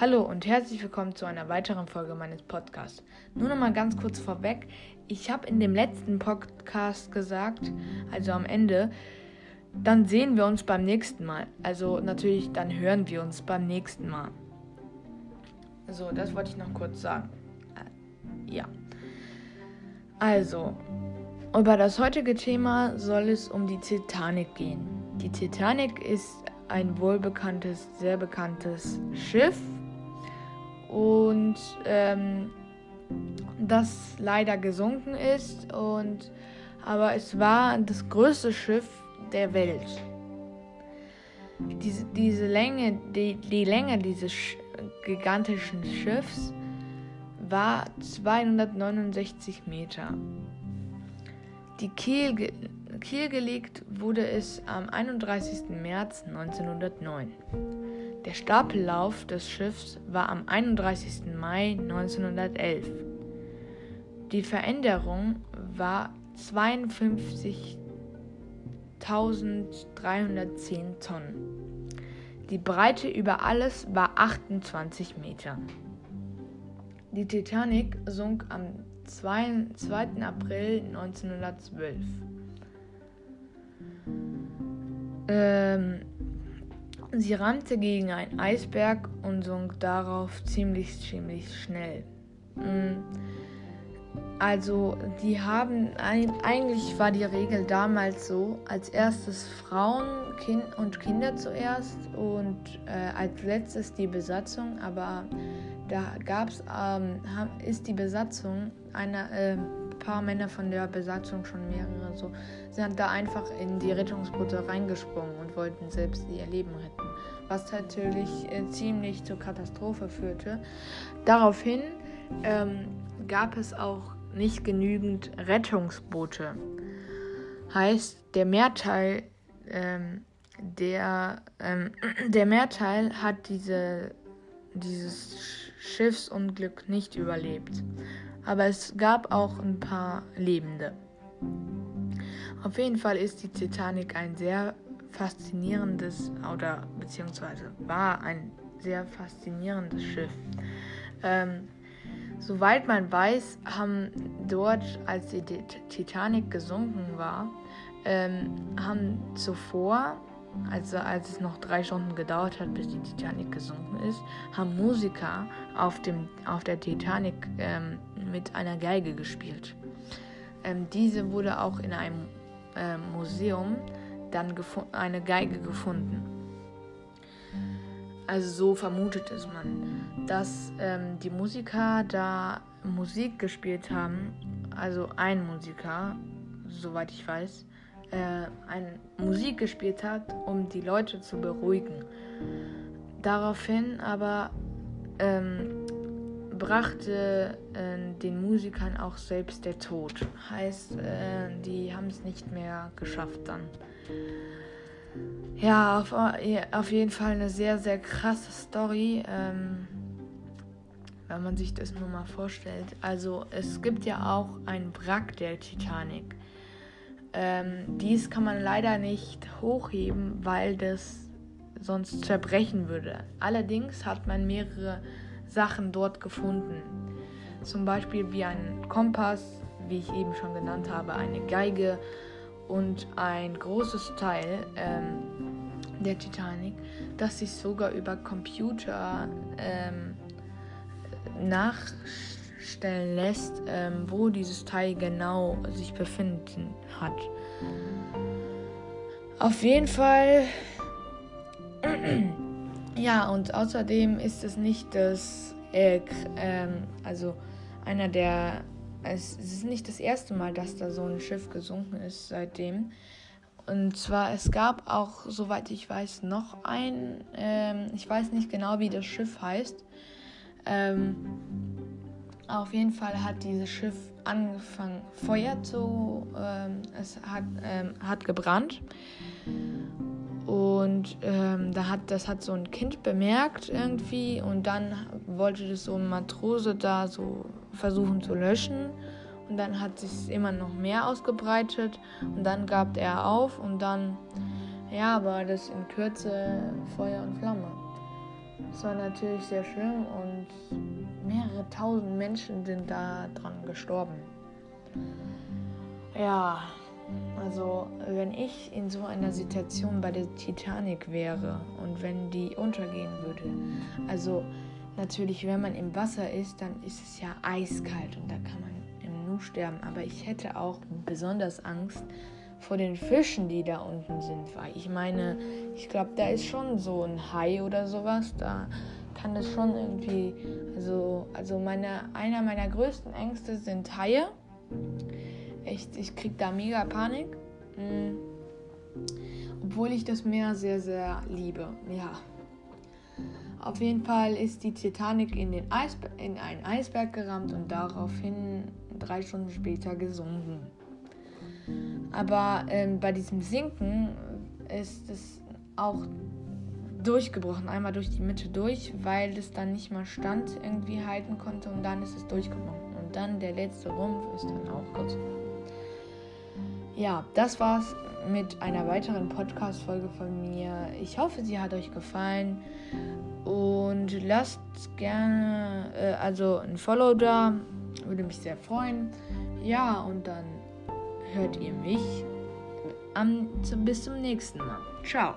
Hallo und herzlich willkommen zu einer weiteren Folge meines Podcasts. Nur noch mal ganz kurz vorweg. Ich habe in dem letzten Podcast gesagt, also am Ende, dann sehen wir uns beim nächsten Mal. Also natürlich, dann hören wir uns beim nächsten Mal. So, das wollte ich noch kurz sagen. Äh, ja. Also, über das heutige Thema soll es um die Titanic gehen. Die Titanic ist ein wohlbekanntes, sehr bekanntes Schiff und ähm, das leider gesunken ist und aber es war das größte Schiff der Welt. Diese, diese Länge, die, die Länge dieses Sch gigantischen Schiffs war 269 Meter. Die Kiel, Kiel gelegt wurde es am 31. März 1909. Der Stapellauf des Schiffs war am 31. Mai 1911. Die Veränderung war 52.310 Tonnen. Die Breite über alles war 28 Meter. Die Titanic sunk am 2. April 1912. Ähm, sie rannte gegen einen Eisberg und sunk darauf ziemlich, ziemlich schnell. Mm. Also, die haben eigentlich war die Regel damals so, als erstes Frauen kind und Kinder zuerst und äh, als letztes die Besatzung, aber da gab's ähm, ist die Besatzung einer äh, paar Männer von der Besatzung schon mehrere so sind da einfach in die Rettungsboote reingesprungen und wollten selbst ihr Leben retten, was natürlich äh, ziemlich zur Katastrophe führte. Daraufhin ähm, gab es auch nicht genügend Rettungsboote. Heißt, der Mehrteil, ähm, der, ähm, der Mehrteil hat diese, dieses Schiffsunglück nicht überlebt. Aber es gab auch ein paar Lebende. Auf jeden Fall ist die Titanic ein sehr faszinierendes oder beziehungsweise war ein sehr faszinierendes Schiff. Ähm, Soweit man weiß, haben dort, als die Titanic gesunken war, ähm, haben zuvor, also als es noch drei Stunden gedauert hat, bis die Titanic gesunken ist, haben Musiker auf, dem, auf der Titanic ähm, mit einer Geige gespielt. Ähm, diese wurde auch in einem äh, Museum dann eine Geige gefunden. Also so vermutet es man, dass ähm, die Musiker da Musik gespielt haben, also ein Musiker, soweit ich weiß, äh, eine Musik gespielt hat, um die Leute zu beruhigen. Daraufhin aber ähm, brachte äh, den Musikern auch selbst der Tod. Heißt, äh, die haben es nicht mehr geschafft dann. Ja, auf, auf, jeden Fall eine sehr, sehr krasse Story. Ähm, wenn man sich das nur mal vorstellt. Also es gibt ja auch ein Wrack der Titanic. Ähm, dies kann man leider nicht hochheben, weil das sonst zerbrechen würde. Allerdings hat man mehrere Sachen dort gefunden. Zum Beispiel wie ein Kompass, wie ich eben schon genannt habe, eine Geige und ein großes Teil ähm, der Titanic, das sich sogar über Computer ähm, nachstellen lässt, ähm, wo dieses Teil genau sich befinden hat. Auf jeden Fall. ja, und außerdem ist es nicht das, äh, also einer der es ist nicht das erste Mal, dass da so ein Schiff gesunken ist seitdem. Und zwar, es gab auch, soweit ich weiß, noch ein, ähm, ich weiß nicht genau, wie das Schiff heißt. Ähm, auf jeden Fall hat dieses Schiff angefangen, Feuer zu, ähm, es hat, ähm, hat gebrannt. Und ähm, da hat, das hat so ein Kind bemerkt irgendwie und dann wollte das so ein Matrose da so versuchen zu löschen. Und dann hat sich immer noch mehr ausgebreitet und dann gab er auf und dann, ja, war das in Kürze Feuer und Flamme. Es war natürlich sehr schlimm und mehrere tausend Menschen sind da dran gestorben. Ja, also wenn ich in so einer Situation bei der Titanic wäre und wenn die untergehen würde, also natürlich, wenn man im Wasser ist, dann ist es ja eiskalt und da kann man im Nu sterben. Aber ich hätte auch besonders Angst vor den Fischen, die da unten sind, weil ich meine, ich glaube, da ist schon so ein Hai oder sowas, da kann es schon irgendwie, also, also meine, einer meiner größten Ängste sind Haie. Echt, ich krieg da mega Panik. Mhm. Obwohl ich das Meer sehr, sehr liebe. Ja. Auf jeden Fall ist die Titanic in, den Eisbe in einen Eisberg gerammt und daraufhin drei Stunden später gesunken. Aber ähm, bei diesem Sinken ist es auch durchgebrochen, einmal durch die Mitte durch, weil es dann nicht mal stand irgendwie halten konnte und dann ist es durchgebrochen. Und dann der letzte Rumpf ist dann auch kurz. Ja, das war's mit einer weiteren Podcast-Folge von mir. Ich hoffe, sie hat euch gefallen. Und lasst gerne, äh, also ein Follow da. Würde mich sehr freuen. Ja, und dann hört ihr mich am, bis zum nächsten Mal. Ciao.